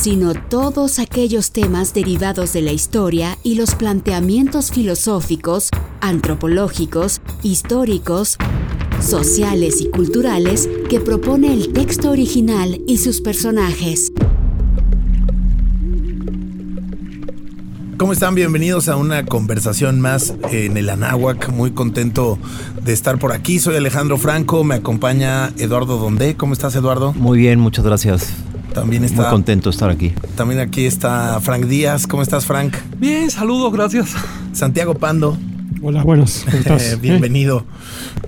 sino todos aquellos temas derivados de la historia y los planteamientos filosóficos, antropológicos, históricos, sociales y culturales que propone el texto original y sus personajes. ¿Cómo están? Bienvenidos a una conversación más en el Anáhuac. Muy contento de estar por aquí. Soy Alejandro Franco, me acompaña Eduardo Dondé. ¿Cómo estás, Eduardo? Muy bien, muchas gracias. También está. Muy contento de estar aquí. También aquí está Frank Díaz. ¿Cómo estás, Frank? Bien, saludos, gracias. Santiago Pando. Hola, buenos. Eh, bienvenido.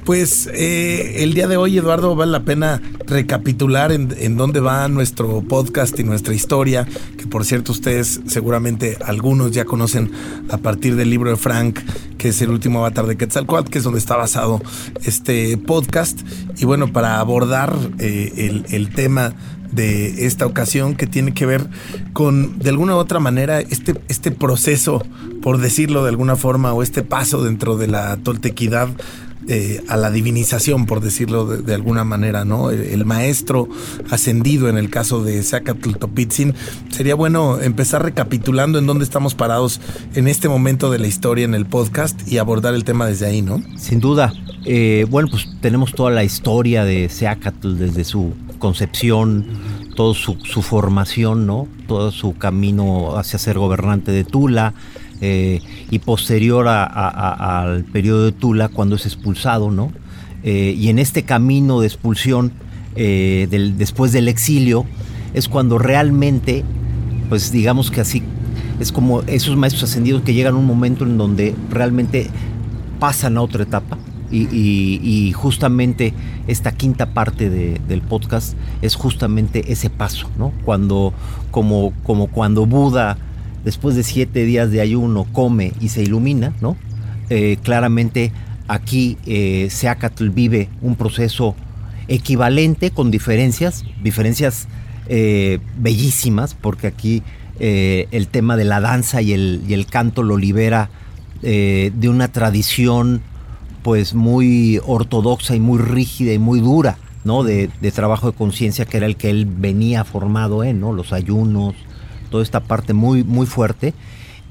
Pues eh, el día de hoy, Eduardo, vale la pena recapitular en, en, dónde va nuestro podcast y nuestra historia, que por cierto ustedes seguramente algunos ya conocen a partir del libro de Frank, que es el último avatar de Quetzalcoatl, que es donde está basado este podcast. Y bueno, para abordar eh, el, el tema de esta ocasión que tiene que ver con, de alguna u otra manera, este, este proceso, por decirlo de alguna forma, o este paso dentro de la toltequidad eh, a la divinización, por decirlo de, alguna manera, ¿no? El, maestro ascendido en el caso de Zacatl Topitzin. Sería bueno empezar recapitulando en dónde estamos parados en este momento de la historia en el podcast y abordar el tema desde ahí, ¿no? Sin duda. Eh, bueno, pues tenemos toda la historia de Seacatl desde su concepción, toda su, formación, ¿no? Todo su camino hacia ser gobernante de Tula. Eh, y posterior a, al periodo de Tula, cuando es expulsado, ¿no? Eh, y en este camino de expulsión, eh, después del exilio, es cuando realmente, pues digamos que así, es como esos maestros ascendidos que llegan a un momento en donde realmente pasan a otra etapa, y, justamente esta quinta parte de, del podcast es justamente ese paso, ¿no? Cuando, como, como cuando Buda, después de siete días de ayuno, come y se ilumina, ¿no? Eh, claramente aquí eh, Seacatl vive un proceso equivalente con diferencias, diferencias eh, bellísimas, porque aquí eh, el tema de la danza y el, y el canto lo libera de una tradición pues muy ortodoxa y muy rígida y muy dura, ¿no? De, trabajo de conciencia que era el que él venía formado en, ¿no? Los ayunos, toda esta parte muy, muy fuerte.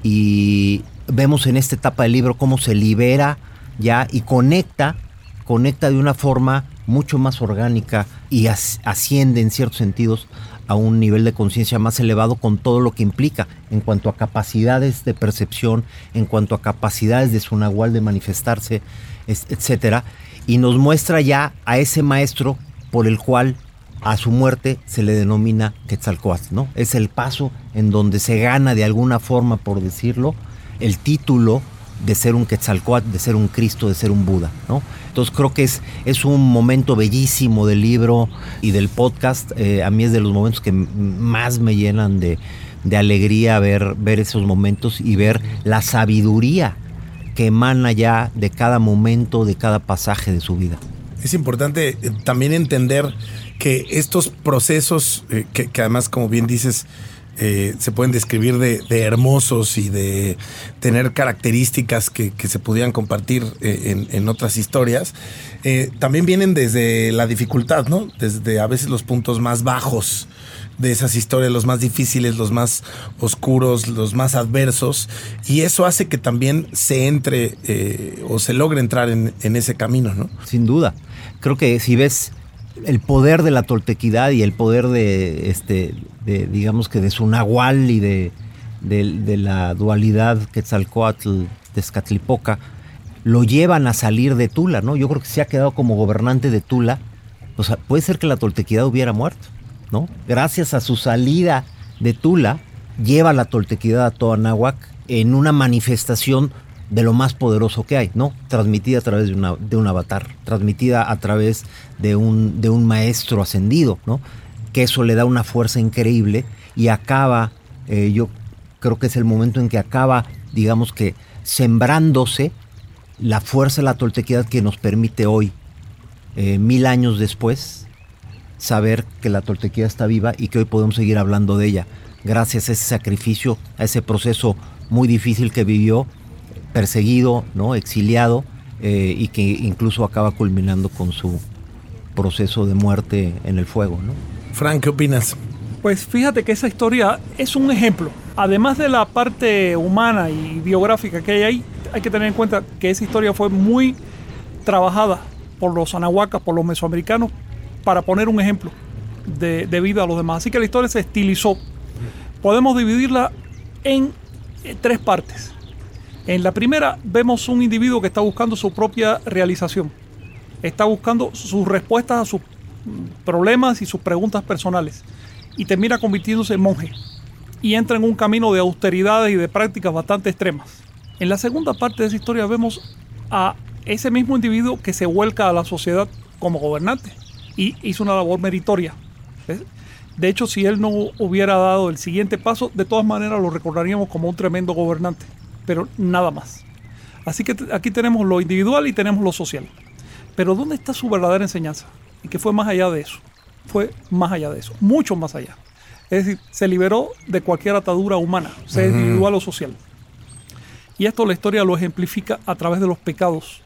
Y vemos en esta etapa del libro cómo se libera ya y conecta, conecta de una forma mucho más orgánica y asciende en ciertos sentidos a un nivel de conciencia más elevado con todo lo que implica en cuanto a capacidades de percepción, en cuanto a capacidades de su nahual de manifestarse, etcétera, y nos muestra ya a ese maestro por el cual a su muerte se le denomina Quetzalcoatl, ¿no? Es el paso en donde se gana de alguna forma, por decirlo, el título de ser un Quetzalcoatl, de ser un Cristo, de ser un Buda, ¿no? Entonces creo que es, es un momento bellísimo del libro y del podcast. Eh, a mí es de los momentos que más me llenan de, de alegría ver, ver esos momentos y ver la sabiduría que emana ya de cada momento, de cada pasaje de su vida. Es importante eh, también entender que estos procesos, eh, que, además, como bien dices, eh, se pueden describir de, hermosos y de tener características que, se pudieran compartir en, otras historias, también vienen desde la dificultad, ¿no? Desde a veces los puntos más bajos de esas historias, los más difíciles, los más oscuros, los más adversos, y eso hace que también se entre eh, o se logre entrar en, ese camino, ¿no? Sin duda. Creo que si ves el poder de la toltequidad y el poder de, este, de digamos que de su nahual y de, de, de la dualidad Quetzalcoatl, Tezcatlipoca, lo llevan a salir de Tula, ¿no? Yo creo que se ha quedado como gobernante de Tula. O sea, puede ser que la toltequidad hubiera muerto. Gracias a su salida de Tula, lleva la toltequidad a toda Nahuac en una manifestación de lo más poderoso que hay, ¿no? Transmitida a través de, un avatar, transmitida a través de un, de un maestro ascendido, ¿no? Que eso le da una fuerza increíble y acaba Eh, yo creo que es el momento en que acaba, digamos que, sembrándose la fuerza de la toltequidad que nos permite hoy, eh, mil años después, saber que la toltequidad está viva y que hoy podemos seguir hablando de ella, gracias a ese sacrificio, a ese proceso muy difícil que vivió, perseguido, ¿no? exiliado, eh, y que incluso acaba culminando con su proceso de muerte en el fuego. ¿no? Frank, ¿qué opinas? Pues fíjate que esa historia es un ejemplo. Además de la parte humana y biográfica que hay ahí, hay que tener en cuenta que esa historia fue muy trabajada por los anahuacas, por los mesoamericanos, para poner un ejemplo de, vida a los demás. Así que la historia se estilizó. Podemos dividirla en eh, tres partes. En la primera vemos un individuo que está buscando su propia realización. Está buscando sus respuestas a sus problemas y sus preguntas personales. Y termina convirtiéndose en monje. Y entra en un camino de austeridades y de prácticas bastante extremas. En la segunda parte de esa historia vemos a ese mismo individuo que se vuelca a la sociedad como gobernante y hizo una labor meritoria. De hecho, si él no hubiera dado el siguiente paso, de todas maneras lo recordaríamos como un tremendo gobernante, pero nada más. Así que aquí tenemos lo individual y tenemos lo social. Pero ¿dónde está su verdadera enseñanza? Y que fue más allá de eso. Fue más allá de eso, mucho más allá. Es decir, se liberó de cualquier atadura humana, sea individual o social. Y esto la historia lo ejemplifica a través de los pecados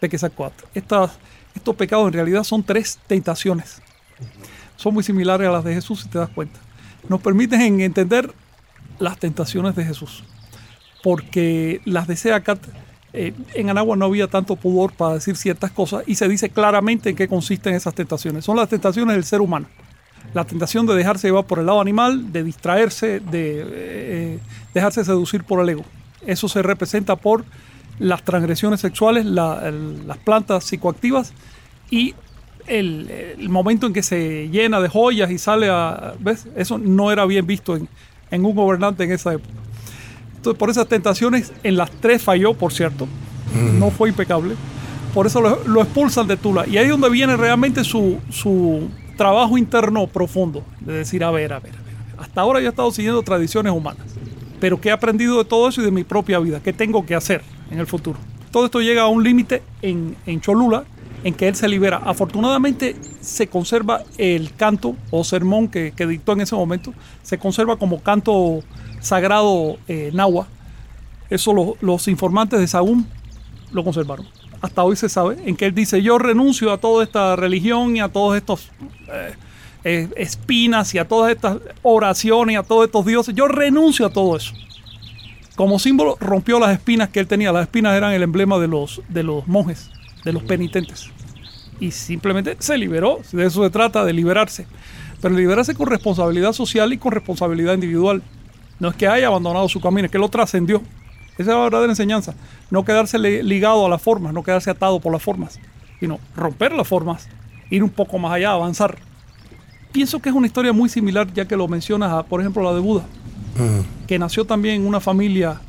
de Quetzalcóatl. Estas, estos pecados en realidad son tres tentaciones. Son muy similares a las de Jesús, si te das cuenta. Nos permiten entender las tentaciones de Jesús. Porque las de Seacat, eh, en Anagua no había tanto pudor para decir ciertas cosas y se dice claramente en qué consisten esas tentaciones. Son las tentaciones del ser humano. La tentación de dejarse llevar por el lado animal, de distraerse, de eh, dejarse seducir por el ego. Eso se representa por las transgresiones sexuales, las plantas psicoactivas y el, momento en que se llena de joyas y sale a... ¿Ves? Eso no era bien visto en, un gobernante en esa época. Entonces, por esas tentaciones, en las tres falló, por cierto. No fue impecable. Por eso lo, expulsan de Tula. Y ahí es donde viene realmente su, su trabajo interno profundo. De decir, a ver, a ver, a ver. Hasta ahora yo he estado siguiendo tradiciones humanas. Pero ¿qué he aprendido de todo eso y de mi propia vida? ¿Qué tengo que hacer en el futuro? Todo esto llega a un límite en, en Cholula, en que él se libera. Afortunadamente se conserva el canto o sermón que, dictó en ese momento, se conserva como canto sagrado eh, nahua. Eso los informantes de Sagún lo conservaron. Hasta hoy se sabe en que él dice, yo renuncio a toda esta religión y a todos estos eh, espinas y a todas estas oraciones y a todos estos dioses, yo renuncio a todo eso. Como símbolo rompió las espinas que él tenía. Las espinas eran el emblema de los, de los monjes de los penitentes. Y simplemente se liberó, de eso se trata, de liberarse. Pero liberarse con responsabilidad social y con responsabilidad individual. No es que haya abandonado su camino, es que lo trascendió. Esa es la verdadera enseñanza. No quedarse ligado a las formas, no quedarse atado por las formas, sino romper las formas, ir un poco más allá, avanzar. Pienso que es una historia muy similar, ya que lo mencionas, a, por ejemplo, la de Buda, que nació también en una familia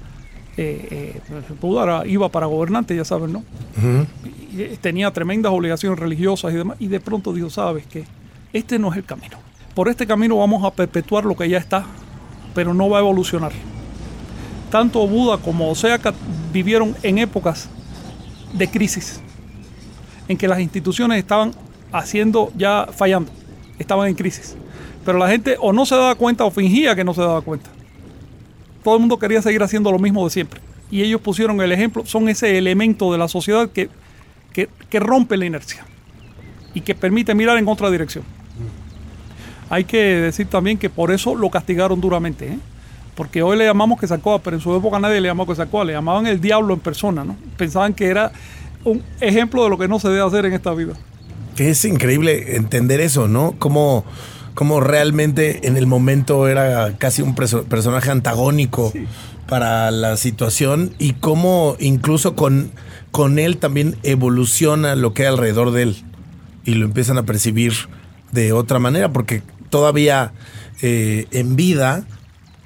eh, eh, iba para gobernante, ya sabes, ¿no? Eh, tenía tremendas obligaciones religiosas y demás, y de pronto dijo, sabes que este no es el camino. Por este camino vamos a perpetuar lo que ya está, pero no va a evolucionar. Tanto Buda como Oseaca vivieron en épocas de crisis, en que las instituciones estaban haciendo ya fallando, estaban en crisis. Pero la gente o no se daba cuenta o fingía que no se daba cuenta todo el mundo quería seguir haciendo lo mismo de siempre. Y ellos pusieron el ejemplo, son ese elemento de la sociedad que, que, rompe la inercia y que permite mirar en otra dirección. Hay que decir también que por eso lo castigaron duramente, ¿eh? porque hoy le llamamos que sacó, pero en su época nadie le llamó que sacó, le llamaban el diablo en persona, ¿no? Pensaban que era un ejemplo de lo que no se debe hacer en esta vida. Es increíble entender eso, ¿no? Como como realmente en el momento era casi un personaje antagónico para la situación y cómo incluso con, con él también evoluciona lo que hay alrededor de él y lo empiezan a percibir de otra manera porque todavía eh, en vida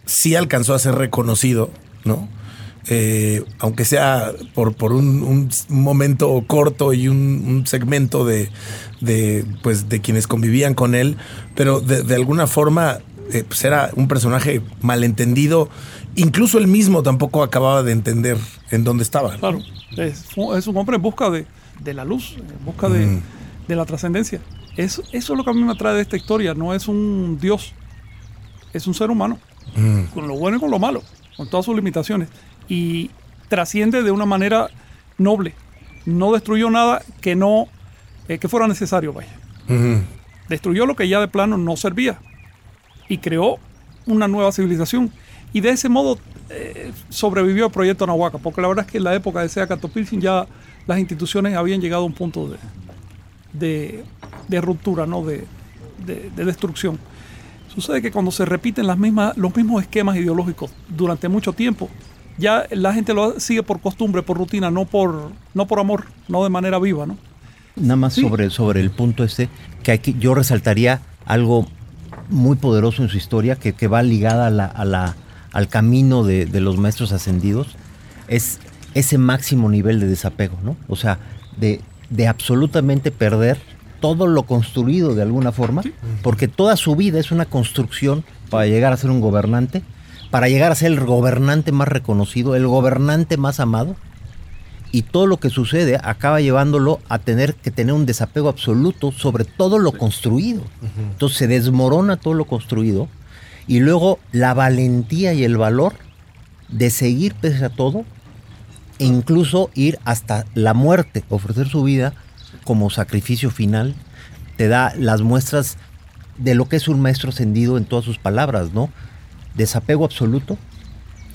sí alcanzó a ser reconocido, ¿no? Eh, aunque sea por, por un, momento corto y un, segmento de, de, pues, de quienes convivían con él, pero de, alguna forma eh, pues era un personaje malentendido. Incluso él mismo tampoco acababa de entender en dónde estaba. Claro, es, es un hombre en busca de, de la luz, en busca de, Mm. de la trascendencia. Eso, eso es lo que a mí me atrae de esta historia. No es un Dios, es un ser humano, Mm. con lo bueno y con lo malo, con todas sus limitaciones. Y trasciende de una manera noble. No destruyó nada que no eh, que fuera necesario, vaya. Destruyó lo que ya de plano no servía y creó una nueva civilización. Y de ese modo eh, sobrevivió el proyecto Nahuaca, porque la verdad es que en la época de Sea Catopilsin ya las instituciones habían llegado a un punto de, de, de ruptura, ¿no? de, de- de destrucción. Sucede que cuando se repiten las mismas, los mismos esquemas ideológicos durante mucho tiempo, ya la gente lo sigue por costumbre, por rutina, no por, no por amor, no de manera viva. ¿no? Nada más Sí. sobre, sobre el punto este, que hay que- yo resaltaría algo muy poderoso en su historia, que, que va ligada a la, a la- al camino de, de los maestros ascendidos, es ese máximo nivel de desapego, ¿no? O sea, de, de absolutamente perder todo lo construido de alguna forma, porque toda su vida es una construcción para llegar a ser un gobernante, para llegar a ser el gobernante más reconocido, el gobernante más amado, y todo lo que sucede acaba llevándolo a tener que tener un desapego absoluto sobre todo lo construido. Entonces se desmorona todo lo construido y luego la valentía y el valor de seguir pese a todo e incluso ir hasta la muerte, ofrecer su vida como sacrificio final, te da las muestras de lo que es un maestro ascendido en todas sus palabras, ¿no? Desapego absoluto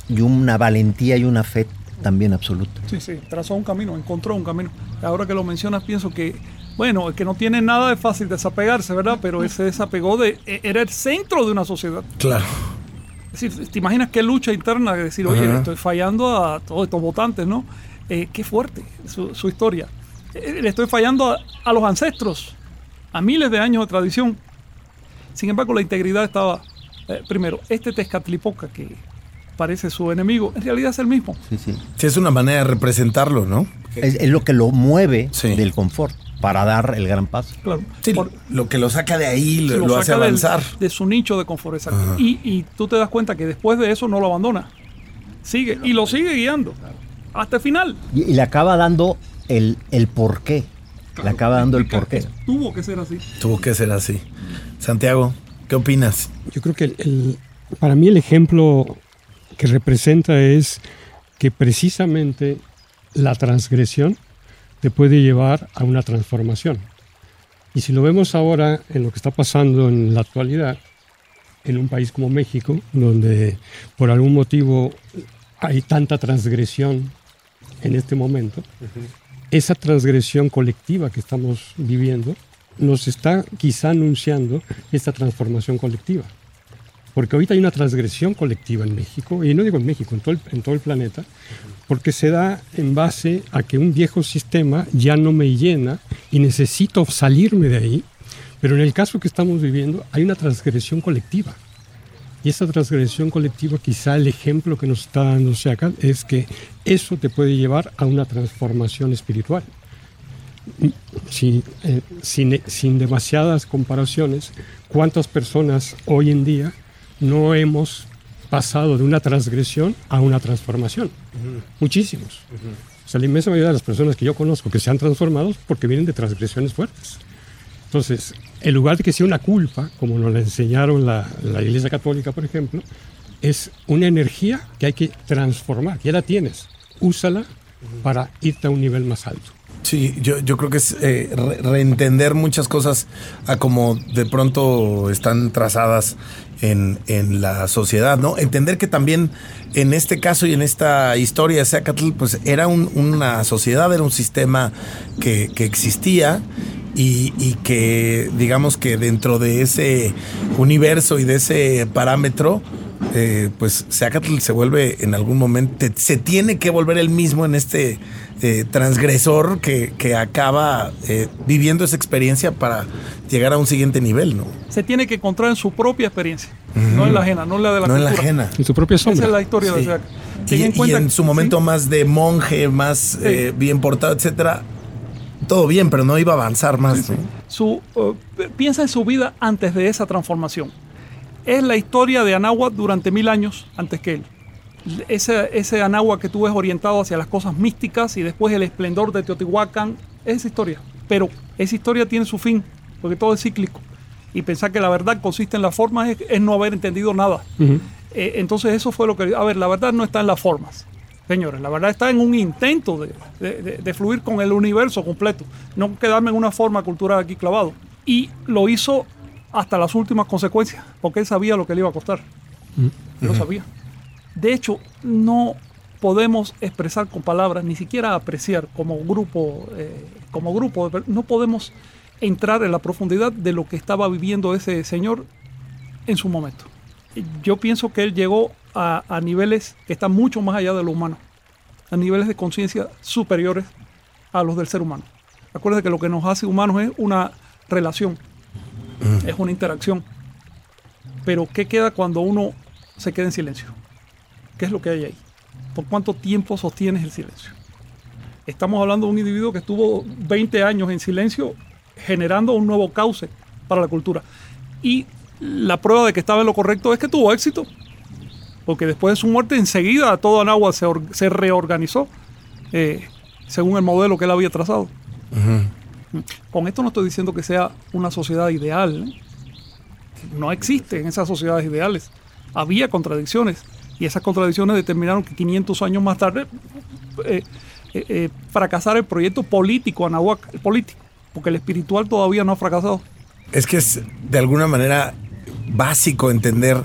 y una valentía y una fe también absoluta. Sí, sí, trazó un camino, encontró un camino. Ahora que lo mencionas, pienso que, bueno, que no tiene nada de fácil desapegarse, ¿verdad? Pero ese desapegó de, e- era el centro de una sociedad. Claro. Es decir, ¿te imaginas qué lucha interna de decir, oye, Ajá. le estoy fallando a todos estos votantes, ¿no? Eh, qué fuerte su, su historia. Eh, le estoy fallando a, a los ancestros, a miles de años de tradición. Sin embargo, la integridad estaba, eh, primero, este Tezcatlipoca que parece su enemigo, en realidad es el mismo. Sí, sí. Sí, es una manera de representarlo, ¿no? Es, es lo que lo mueve Sí. del confort para dar el gran paso. Claro. Sí, Por- lo que lo saca de ahí, lo, lo lo hace del- avanzar. de su nicho de confort, exacto. Y, y tú te das cuenta que después de eso no lo abandona. Sigue, y lo sigue guiando. Hasta el final. Y, y le acaba dando el, el porqué. Le acaba dando el porqué. Tuvo que ser así. Tuvo que ser así. Santiago, ¿qué opinas? Yo creo que el- el- para mí el ejemplo que representa es que precisamente la transgresión te puede llevar a una transformación. Y si lo vemos ahora en lo que está pasando en la actualidad, en un país como México, donde por algún motivo hay tanta transgresión en este momento, esa transgresión colectiva que estamos viviendo nos está quizá anunciando esta transformación colectiva. Porque ahorita hay una transgresión colectiva en México, y no digo en México, en todo el, en todo el planeta, porque se da en base a que un viejo sistema ya no me llena y necesito salirme de ahí. Pero en el caso que estamos viviendo hay una transgresión colectiva. Y esa transgresión colectiva, quizá el ejemplo que nos está dando Seacal es que eso te puede llevar a una transformación espiritual. Sin, eh, sin, sin demasiadas comparaciones, ¿cuántas personas hoy en día no hemos pasado de una transgresión a una transformación? Muchísimos. O sea, la inmensa mayoría de las personas que yo conozco que se han transformado porque vienen de transgresiones fuertes. Entonces, en lugar de que sea una culpa, como nos la enseñaron la, la Iglesia Católica, por ejemplo, es una energía que hay que transformar, que ya la tienes. Úsala para irte a un nivel más alto. Sí, yo, yo creo que es eh, re- reentender muchas cosas a como de pronto están trazadas en, en la sociedad, ¿no? Entender que también en este caso y en esta historia de Zacatl, pues era un- una sociedad, era un sistema que, que existía y, y que digamos que dentro de ese universo y de ese parámetro, eh, pues Zacatl se vuelve en algún momento, se tiene que volver el mismo en este eh, transgresor que, que acaba eh, viviendo esa experiencia para llegar a un siguiente nivel, ¿no? Se tiene que encontrar en su propia experiencia, no en la ajena, no en la de la no en la cultura. ajena. En tu propia Esa es la historia de. Isaac. Y, en y en su momento sí, más de monje, más eh, bien portado, etcétera, todo bien, pero no iba a avanzar más. ¿no? su, piensa en su vida antes de esa transformación. Es la historia de Anáhuac durante mil años antes que él. Ese, ese Anáhuac que tú ves orientado hacia las cosas místicas y después el esplendor de Teotihuacán, es esa historia. Pero esa historia tiene su fin, porque todo es cíclico. Y pensar que la verdad consiste en las formas es, es no haber entendido nada. Eh, entonces eso fue lo que... A ver, la verdad no está en las formas, señores. La verdad está en un intento de, de- de- de fluir con el universo completo. No quedarme en una forma cultural aquí clavado. Y lo hizo hasta las últimas consecuencias, porque él sabía lo que le iba a costar. Lo sabía. De hecho, no podemos expresar con palabras, ni siquiera apreciar como grupo, eh, como grupo, no podemos entrar en la profundidad de lo que estaba viviendo ese señor en su momento. Yo pienso que él llegó a, a niveles que están mucho más allá de lo humano, a niveles de conciencia superiores a los del ser humano. Acuérdense que lo que nos hace humanos es una relación, es una interacción. Pero ¿qué queda cuando uno se queda en silencio? ¿Qué es lo que hay ahí? ¿Por cuánto tiempo sostienes el silencio? Estamos hablando de un individuo que estuvo 20 años en silencio generando un nuevo cauce para la cultura. Y la prueba de que estaba en lo correcto es que tuvo éxito. Porque después de su muerte enseguida todo Anáhuac se, se reorganizó eh, según el modelo que él había trazado. Con esto no estoy diciendo que sea una sociedad ideal. No existen esas sociedades ideales. Había contradicciones y esas contradicciones determinaron que 500 años más tarde eh, eh, eh, fracasara el proyecto político Anahuac, el político, porque el espiritual todavía no ha fracasado. Es que es de alguna manera básico entender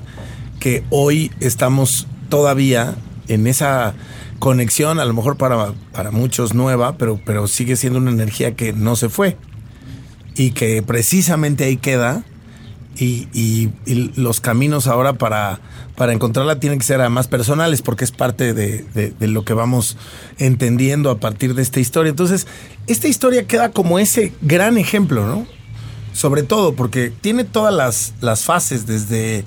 que hoy estamos todavía en esa conexión, a lo mejor para, para muchos nueva, pero, pero sigue siendo una energía que no se fue y que precisamente ahí queda y, y- los caminos ahora para, para encontrarla tienen que ser además personales porque es parte de, de- de lo que vamos entendiendo a partir de esta historia. Entonces, esta historia queda como ese gran ejemplo, ¿no? Sobre todo porque tiene todas las, las fases desde,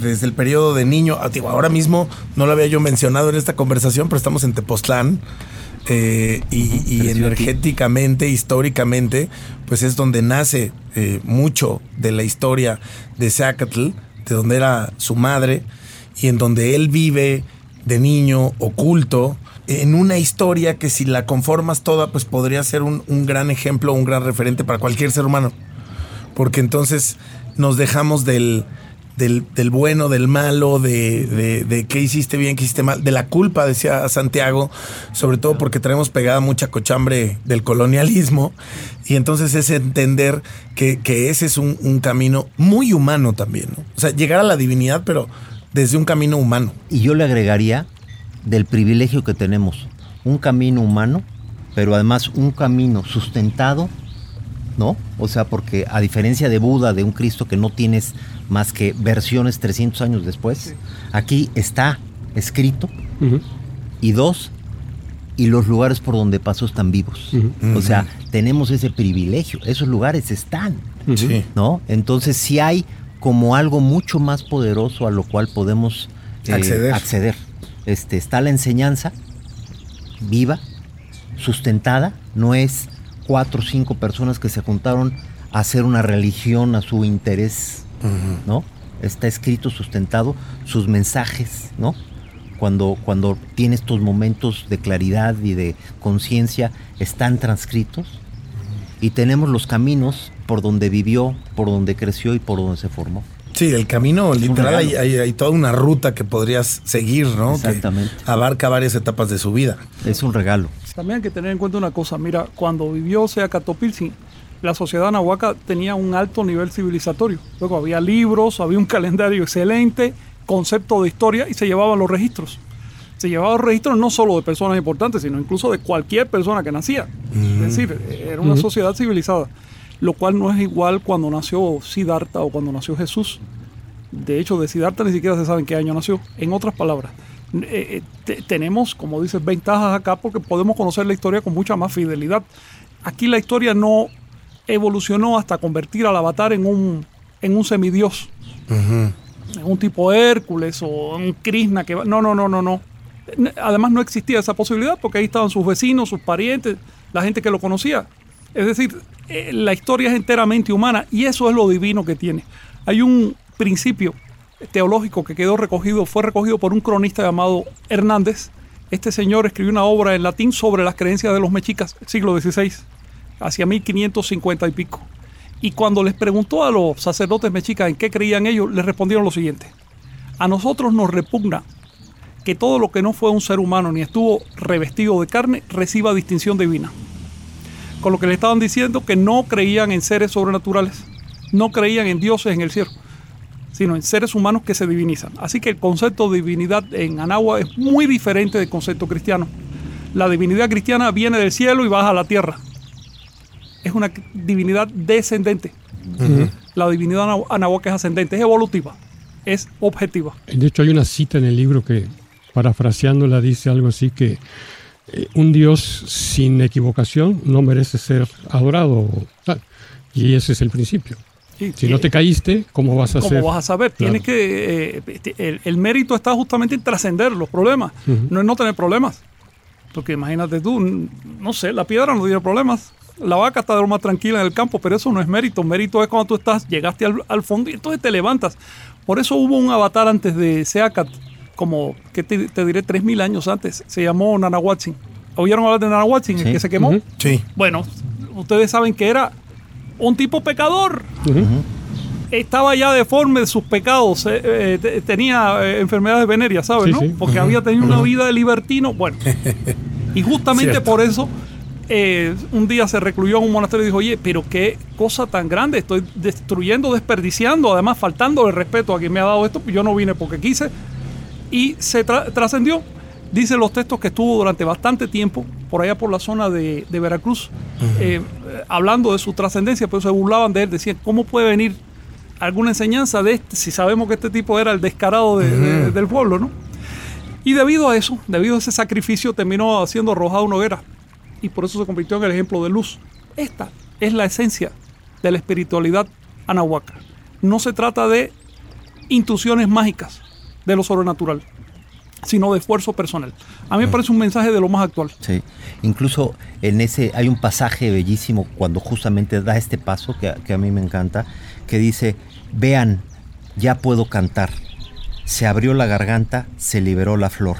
desde el periodo de niño. Ah, digo, ahora mismo no lo había yo mencionado en esta conversación, pero estamos en Tepoztlán. eh, y, energéticamente, históricamente, pues es donde nace eh, mucho de la historia de Zacatl, de donde era su madre, y en donde él vive de niño oculto, en una historia que si la conformas toda, pues podría ser un, un gran ejemplo, un gran referente para cualquier ser humano. Porque entonces nos dejamos del, del, del bueno, del malo, de, de, qué hiciste bien, qué hiciste mal, de la culpa, decía Santiago, sobre todo porque traemos pegada mucha cochambre del colonialismo. Y entonces es entender que, que ese es un, un camino muy humano también. ¿no? O sea, llegar a la divinidad, pero desde un camino humano. Y yo le agregaría del privilegio que tenemos, un camino humano, pero además un camino sustentado, ¿no? O sea, porque a diferencia de Buda, de un Cristo que no tienes más que versiones 300 años después, aquí está escrito, y dos, y los lugares por donde pasó están vivos. O sea, tenemos ese privilegio, esos lugares están. ¿no? Entonces sí hay como algo mucho más poderoso a lo cual podemos eh, Acceder. acceder. Este, está la enseñanza viva, sustentada, no es cuatro o cinco personas que se juntaron a hacer una religión a su interés, ¿no? Está escrito, sustentado, sus mensajes, ¿no? Cuando, cuando tiene estos momentos de claridad y de conciencia, están transcritos y tenemos los caminos por donde vivió, por donde creció y por donde se formó. Sí, el camino literal hay, regalo. hay- hay toda una ruta que podrías seguir, ¿no? Que Exactamente. abarca varias etapas de su vida. Es un regalo. También hay que tener en cuenta una cosa, mira, cuando vivió Seacatopilsin, la sociedad nahuaca tenía un alto nivel civilizatorio. Luego había libros, había un calendario excelente, concepto de historia y se llevaban los registros. Se llevaban los registros no solo de personas importantes, sino incluso de cualquier persona que nacía. Es decir, era una sociedad civilizada, lo cual no es igual cuando nació Siddhartha o cuando nació Jesús. De hecho, de Siddhartha ni siquiera se sabe en qué año nació. En otras palabras, eh, eh, te- tenemos, como dices, ventajas acá porque podemos conocer la historia con mucha más fidelidad. Aquí la historia no evolucionó hasta convertir al avatar en un, en un semidios, en un tipo Hércules o un Krishna que va- No, no, no, no, no. Además no existía esa posibilidad porque ahí estaban sus vecinos, sus parientes, la gente que lo conocía. Es decir, eh, la historia es enteramente humana y eso es lo divino que tiene. Hay un principio teológico que quedó recogido fue recogido por un cronista llamado Hernández. Este señor escribió una obra en latín sobre las creencias de los mexicas, siglo XVI, hacia 1550 y pico. Y cuando les preguntó a los sacerdotes mexicas en qué creían ellos, les respondieron lo siguiente. A nosotros nos repugna que todo lo que no fue un ser humano ni estuvo revestido de carne reciba distinción divina. Con lo que le estaban diciendo que no creían en seres sobrenaturales, no creían en dioses en el cielo, sino en seres humanos que se divinizan. Así que el concepto de divinidad en Anagua es muy diferente del concepto cristiano. La divinidad cristiana viene del cielo y baja a la tierra. Es una divinidad descendente. La divinidad anahuaca es ascendente, es evolutiva, es objetiva. De hecho, hay una cita en el libro que, parafraseándola, dice algo así que eh, un Dios sin equivocación no merece ser adorado. Y ese es el principio si no te caíste, ¿cómo vas a ¿Cómo vas a saber? Tienes que. Eh, el, mérito está justamente en trascender los problemas, no en no tener problemas. Porque imagínate tú, no sé, la piedra no tiene problemas. La vaca está de lo más tranquila en el campo, pero eso no es mérito. Mérito es cuando tú estás, llegaste al, fondo y entonces te levantas. Por eso hubo un avatar antes de Seacat, como que te, diré 3.000 años antes. Se llamó Nanahuatzin. ¿Oyeron hablar de Nanahuatzin, el que se quemó? Sí. Bueno, ustedes saben que era un tipo pecador. Estaba ya deforme de sus pecados, eh, eh, tenía eh, enfermedades venéreas, ¿sabes? ¿no? Porque había tenido una vida de libertino. Bueno, y justamente por eso un día se recluyó en un monasterio y dijo, oye, pero qué cosa tan grande, estoy destruyendo, desperdiciando, además faltando el respeto a quien me ha dado esto, yo no vine porque quise. Y se trascendió. Dice los textos que estuvo durante bastante tiempo por allá por la zona de, Veracruz, eh, hablando de su trascendencia, pero se burlaban de él, decían, ¿cómo puede venir alguna enseñanza de este si sabemos que este tipo era el descarado del pueblo, ¿no? Y debido a eso, debido a ese sacrificio, terminó siendo arrojado una hoguera y por eso se convirtió en el ejemplo de luz. Esta es la esencia de la espiritualidad anahuaca. No se trata de intuiciones mágicas de lo sobrenatural sino de esfuerzo personal. A mí me parece un mensaje de lo más actual. Sí, incluso en ese hay un pasaje bellísimo cuando justamente da este paso que, que a mí me encanta, que dice, vean, ya puedo cantar, se abrió la garganta, se liberó la flor.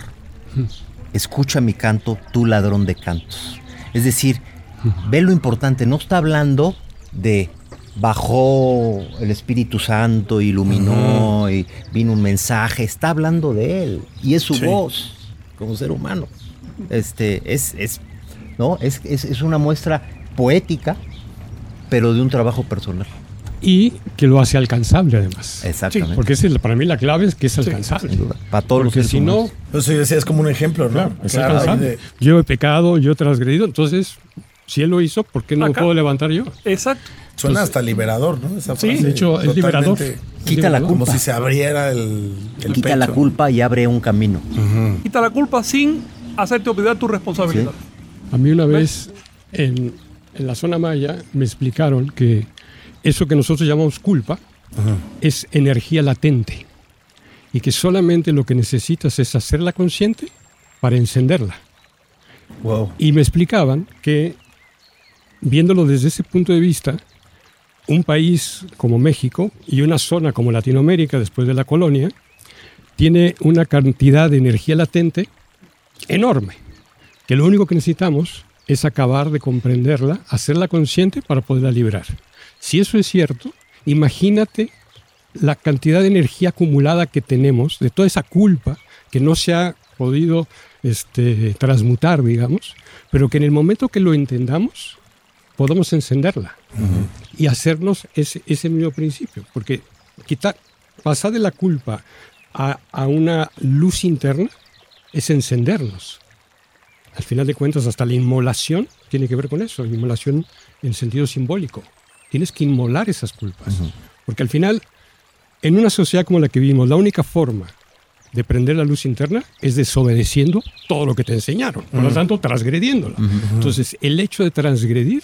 Escucha mi canto, tú ladrón de cantos. Es decir, ve lo importante, no está hablando de bajó el Espíritu Santo, iluminó y vino un mensaje, está hablando de él y es su voz como ser humano. Este es, es ¿no? Es, es, una muestra poética, pero de un trabajo personal. Y que lo hace alcanzable además. Exactamente. porque es para mí la clave es que es alcanzable. para todos porque si no... Eso es como un ejemplo, ¿no? yo he pecado, yo he transgredido, entonces si él lo hizo, ¿por qué no lo puedo levantar yo? Exacto. Suena hasta liberador, ¿no? sí, de hecho, es liberador. Quita la culpa. Como si se abriera el, Quita la culpa y abre un camino. Quita la culpa sin hacerte olvidar tu responsabilidad. A mí una vez en, la zona maya me explicaron que eso que nosotros llamamos culpa es energía latente y que solamente lo que necesitas es hacerla consciente para encenderla. Wow. Y me explicaban que, viéndolo desde ese punto de vista, un país como México y una zona como Latinoamérica después de la colonia tiene una cantidad de energía latente enorme, que lo único que necesitamos es acabar de comprenderla, hacerla consciente para poderla liberar. Si eso es cierto, imagínate la cantidad de energía acumulada que tenemos, de toda esa culpa que no se ha podido este, transmutar, digamos, pero que en el momento que lo entendamos, podamos encenderla y hacernos ese, ese, mismo principio. Porque quitar, pasar de la culpa a, a, una luz interna es encendernos. Al final de cuentas, hasta la inmolación tiene que ver con eso, la inmolación en sentido simbólico. Tienes que inmolar esas culpas. Porque al final, en una sociedad como la que vivimos, la única forma de prender la luz interna es desobedeciendo todo lo que te enseñaron, por lo tanto, transgrediéndola. Entonces, el hecho de transgredir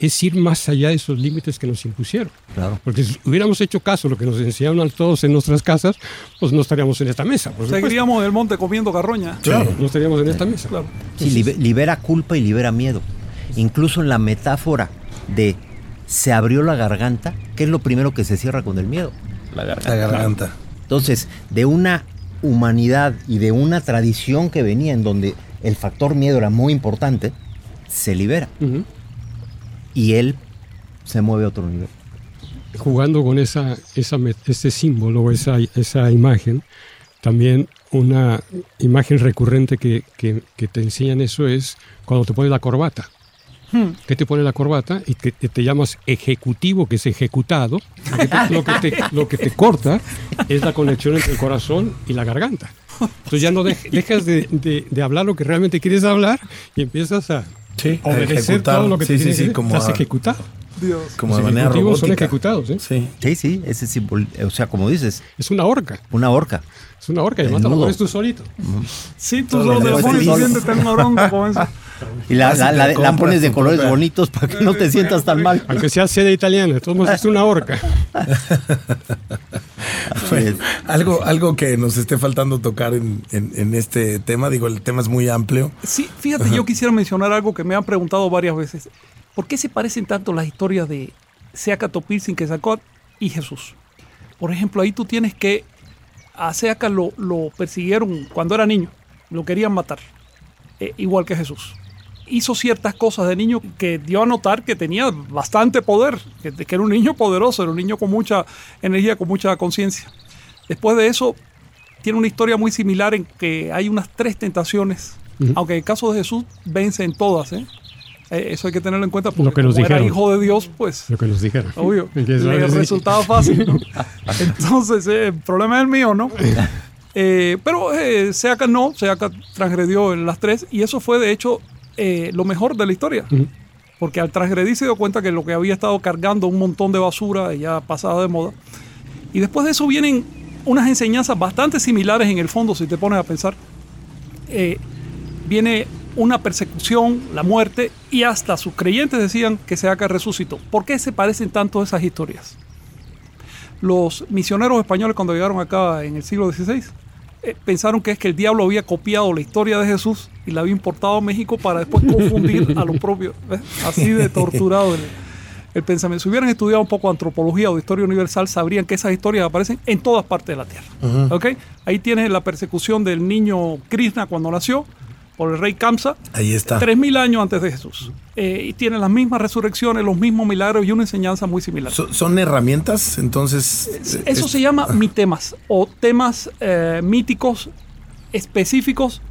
es ir más allá de esos límites que nos impusieron. Claro. Porque si hubiéramos hecho caso a lo que nos enseñaron a todos en nuestras casas, pues no estaríamos en esta mesa. Seguiríamos del monte comiendo carroña. Claro, no estaríamos en esta mesa. Claro. sí, libera culpa y libera miedo. Incluso en la metáfora de se abrió la garganta, ¿qué es lo primero que se cierra con el miedo? la garganta. La garganta. Entonces, de una humanidad y de una tradición que venía en donde el factor miedo era muy importante, se libera. Y él se mueve a otro nivel. jugando con esa, esa, ese símbolo, esa, esa imagen, también una imagen recurrente que, que- que te enseñan eso es cuando te pones la corbata. Hmm. ¿Qué te pone la corbata? Y que, que te llamas ejecutivo, que es ejecutado. Lo que, te, lo, que te, lo que te corta es la conexión entre el corazón y la garganta. Entonces ya no dej- dejas de, de- de hablar lo que realmente quieres hablar y empiezas a Sí, obedecer ejecutar. todo lo que Sí, te sí, sí, que- como Estás a- ejecutado. Dios. Como Los de manera ejecutivos son robótica. ejecutados, ¿eh? Sí. Sí, sí, ese símbolo, o sea, como dices, Es una horca. una horca. Es una horca y además te Desnudo. pones tú solito. Sí, tú solo lo te lo pones y solo. siéntete en una bronca con eso. Y la, la- pones de colores bonitos para que no te sientas tan mal. Aunque sea sede italiana, modos es una horca. Algo, algo que nos esté faltando tocar en, en- en este tema, digo, el tema es muy amplio. Sí, fíjate, yo quisiera mencionar algo que me han preguntado varias veces. ¿Por qué se parecen tanto las historias de Seaca Topilsin, Quetzalcóatl y Jesús? Por ejemplo, ahí tú tienes que a Seaca lo, lo persiguieron cuando era niño, lo querían matar, eh, igual que Jesús. Hizo ciertas cosas de niño que dio a notar que tenía bastante poder, que, que era un niño poderoso, era un niño con mucha energía, con mucha conciencia. Después de eso, tiene una historia muy similar en que hay unas tres tentaciones, Ujú. aunque en el caso de Jesús vence en todas. ¿eh? Eh, Eso hay que tenerlo en cuenta porque Lo que nos como era dijeron. hijo de Dios, pues Lo que nos dijeron. obvio, le es- resultaba fácil. ¿no? Entonces, eh, el problema es el mío, ¿no? Eh, pero eh, Seaca no, Seaca transgredió en las tres y eso fue de hecho eh, lo mejor de la historia. Ujú. Porque al transgredir se dio cuenta que lo que había estado cargando un montón de basura ya pasada de moda. Y después de eso vienen unas enseñanzas bastante similares en el fondo, si te pones a pensar. Eh, viene una persecución, la muerte, y hasta sus creyentes decían que Seaca resucitó. ¿Por qué se parecen tanto esas historias? Los misioneros españoles cuando llegaron acá en el siglo XVI eh, pensaron que es que el diablo había copiado la historia de Jesús y la había importado a México para después confundir a los propios. ¿ves? Así de torturado el, el pensamiento. Si hubieran estudiado un poco antropología o de historia universal, sabrían que esas historias aparecen en todas partes de la Tierra. ¿ok? Ahí tienes la persecución del niño Krishna cuando nació por el rey Kamsa. Ahí está. Tres mil años antes de Jesús. Eh, y tiene las mismas resurrecciones, los mismos milagros y una enseñanza muy similar. So- ¿Son herramientas? Entonces. eh, Eso es- se llama mitemas o temas eh, míticos específicos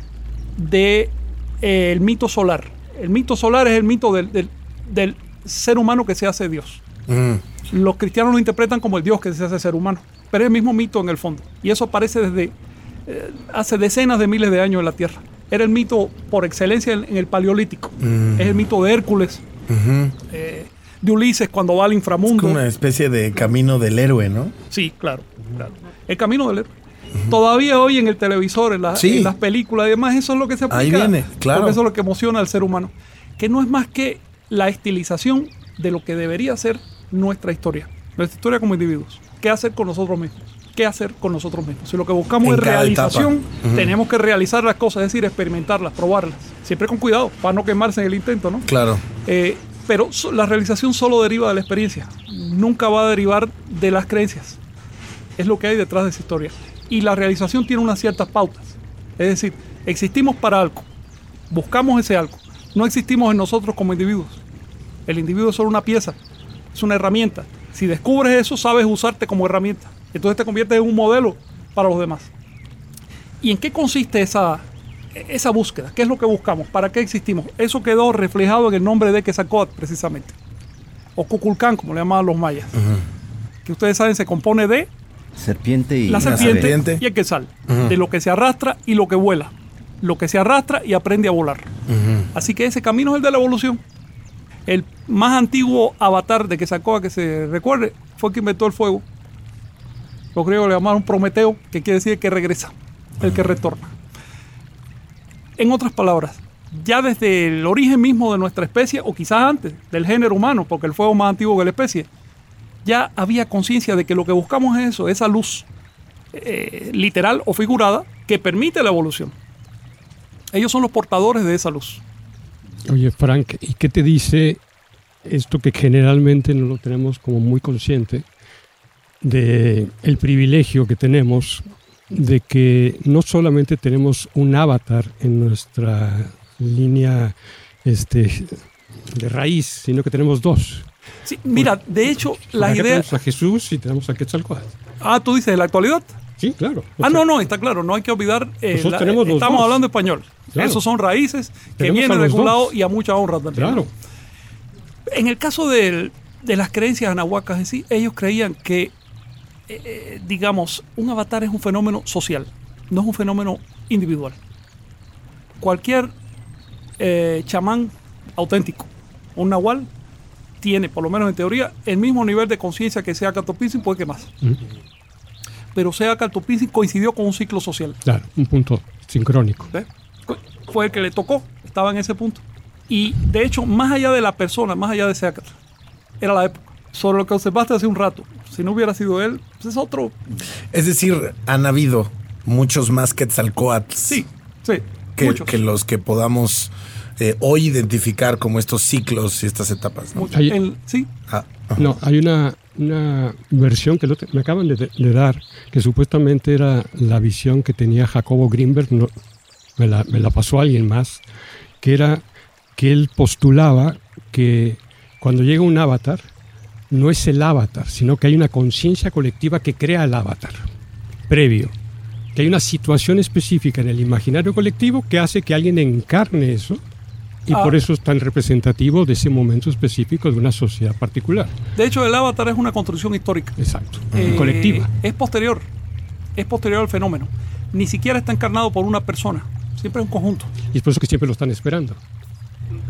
del mito solar. El mito solar es el mito del, del- del ser humano que se hace Dios. Mm, Los cristianos lo interpretan como el Dios que se hace ser humano, pero es el mismo mito en el fondo. Y eso aparece desde eh, hace decenas de miles de años en la Tierra. Era el mito por excelencia en, en el Paleolítico. Mm. Es el mito de Hércules, eh, de Ulises cuando va al inframundo. Como una especie de camino del héroe, ¿no? Sí, claro, claro. El camino del héroe. Todavía hoy en el televisor, en, la- Sí. en las películas y demás, eso es lo que se aplica. Ahí viene, claro. Porque eso es lo que emociona al ser humano. Que no es más que la estilización de lo que debería ser nuestra historia. Nuestra historia como individuos. ¿Qué hacer con nosotros mismos? ¿Qué hacer con nosotros mismos? Si lo que buscamos En es realización, etapa. Ujú. tenemos que realizar las cosas, es decir, experimentarlas, probarlas. Siempre con cuidado, para no quemarse en el intento, ¿no? Claro. Eh, pero la realización solo deriva de la experiencia, nunca va a derivar de las creencias. Es lo que hay detrás de esa historia. Y la realización tiene unas ciertas pautas. Es decir, existimos para algo, buscamos ese algo. No existimos en nosotros como individuos. El individuo es solo una pieza, es una herramienta. Si descubres eso, sabes usarte como herramienta. Entonces te conviertes en un modelo para los demás. ¿Y en qué consiste esa, esa búsqueda? ¿Qué es lo que buscamos? ¿Para qué existimos? Eso quedó reflejado en el nombre de Quetzalcóatl, precisamente. O Cuculcán, como le llamaban los mayas. Que ustedes saben, se compone de Serpiente y la serpiente, serpiente. y el quetzal. Ujú. De lo que se arrastra y lo que vuela. Lo que se arrastra y aprende a volar. Así que ese camino es el de la evolución. El más antiguo avatar de Quetzalcóatl que se recuerde fue el que inventó el fuego. Los griegos le llamaron Prometeo, que quiere decir que regresa, el que retorna. En otras palabras, ya desde el origen mismo de nuestra especie, o quizás antes, del género humano, porque el fuego más antiguo que la especie, ya había conciencia de que lo que buscamos es eso, esa luz eh, literal o figurada que permite la evolución. Ellos son los portadores de esa luz. Oye, Frank, ¿y qué te dice esto que generalmente no lo tenemos como muy consciente? De el privilegio que tenemos de que no solamente tenemos un avatar en nuestra línea este, de raíz, sino que tenemos dos. Sí, mira, de hecho, la idea. Tenemos a Jesús y tenemos a Quetzalcóatl. Ah, tú dices de la actualidad. Sí, claro. ah, no, no, está claro, no hay que olvidar. Eh, la, estamos hablando español. Claro. Esos son raíces que vienen de algún lado y a mucha honra también. Claro. En el caso de, de las creencias anahuacas en sí, ellos creían que, eh, digamos, un avatar es un fenómeno social, no es un fenómeno individual. Cualquier eh, chamán auténtico, un nahual, tiene, por lo menos en teoría, el mismo nivel de conciencia que sea Catopizzi, puede que más. Mm. Pero sea Catopizzi coincidió con un ciclo social. Claro, un punto sincrónico. Fue el que le tocó, estaba en ese punto. Y de hecho, más allá de la persona, más allá de Seacatl, era la época. Sobre lo que observaste hace un rato, si no hubiera sido él, pues es otro. Es decir, han habido muchos más Quetzalcoatl. Sí, sí. Que, los que podamos eh, hoy identificar como estos ciclos y estas etapas. ¿no? Hay- sí, Ah. No, hay una, una versión que lo te- me acaban de, de dar, que supuestamente era la visión que tenía Jacobo Greenberg, no, me, la, me la pasó alguien más, que era que él postulaba que cuando llega un avatar, no es el avatar, sino que hay una conciencia colectiva que crea el avatar, previo. Que hay una situación específica en el imaginario colectivo que hace que alguien encarne eso y Ah. por eso es tan representativo de ese momento específico de una sociedad particular. de hecho, el avatar es una construcción histórica. Exacto. Eh, Colectiva. Es posterior. Es posterior al fenómeno. Ni siquiera está encarnado por una persona. Siempre es un conjunto. Y es por eso que siempre lo están esperando.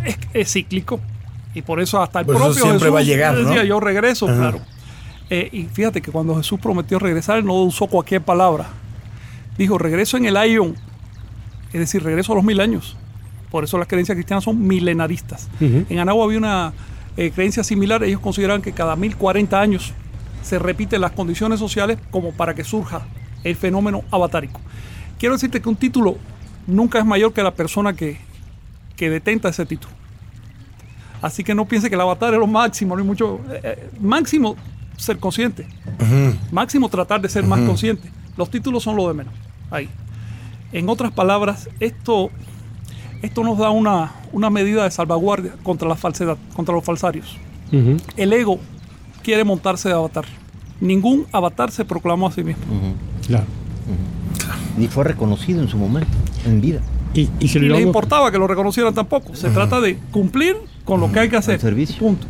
Es, es cíclico. Y por eso hasta el Por eso propio siempre Jesús va a llegar, ¿no? decía, yo regreso, Ajá. claro. Eh, y fíjate que cuando Jesús prometió regresar, no usó cualquier palabra. Dijo, regreso en el Aion. Es decir, regreso a los mil años. Por eso las creencias cristianas son milenaristas. En Anagua había una eh, creencia similar. Ellos consideraban que cada 1040 años se repiten las condiciones sociales como para que surja el fenómeno avatárico. Quiero decirte que un título nunca es mayor que la persona que, que detenta ese título. Así que no piense que el avatar es lo máximo, no hay mucho. eh, eh, máximo ser consciente. Máximo tratar de ser más consciente. Los títulos son lo de menos. Ahí. En otras palabras, esto, esto nos da una, una medida de salvaguardia contra la falsedad, contra los falsarios. El ego quiere montarse de avatar. Ningún avatar se proclamó a sí mismo. Claro. Ni fue reconocido en su momento, en vida. Y, y si Y le les vamos- importaba que lo reconocieran tampoco. Se trata de cumplir con lo que hay que hacer. Servicio. Punto.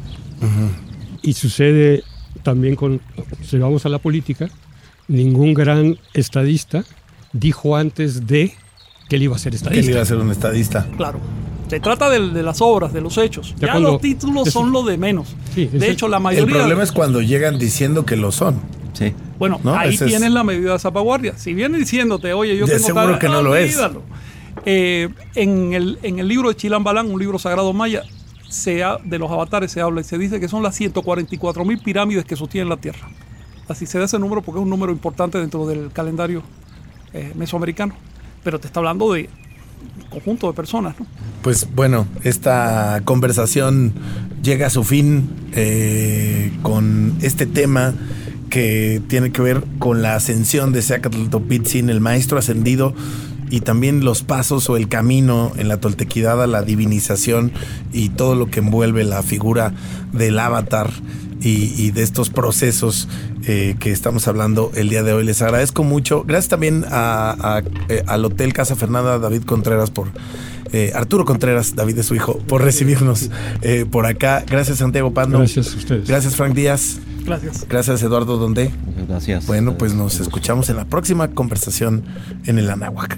y sucede también con, si vamos a la política, ningún gran estadista dijo antes de que él iba a ser ¿Quién iba estadista. a ser un estadista? Claro. Se trata de, de las obras, de los hechos. Ya Ya, cuando- los títulos son lo de menos. Sí, de hecho, la El mayoría. problema es cuando llegan diciendo que lo son. Sí. Bueno, ¿no? ahí Ese es- tienes la medida de salvaguardia. Si viene diciéndote, oye, yo De tengo seguro tal- que no lo es. Eh, en, el, en el libro de Chilam Balán, un libro sagrado maya, se de los avatares se habla y se dice que son las 144 mil pirámides que sostienen la Tierra. Así se da ese número porque es un número importante dentro del calendario eh, mesoamericano. Pero te está hablando de un conjunto de personas, ¿no? Pues bueno, esta conversación llega a su fin eh, con este tema que tiene que ver con la ascensión de Seacatl Topitzin, el maestro ascendido, y también los pasos o el camino en la toltequidad a la divinización y todo lo que envuelve la figura del avatar y, y de estos procesos eh, que estamos hablando el día de hoy. Les agradezco mucho. Gracias también a- a- eh, al Hotel Casa Fernanda David Contreras por eh, Arturo Contreras, David es su hijo, por recibirnos eh, por acá. Gracias Santiago Pando. Gracias a ustedes. Gracias Frank Díaz. Gracias. Gracias Eduardo Donde. Gracias. Bueno, pues nos escuchamos en la próxima conversación en el Anahuac.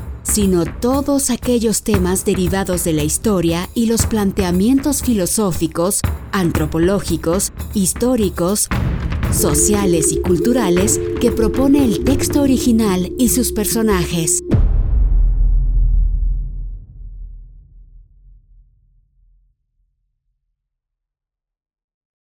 sino todos aquellos temas derivados de la historia y los planteamientos filosóficos, antropológicos, históricos, sociales y culturales que propone el texto original y sus personajes.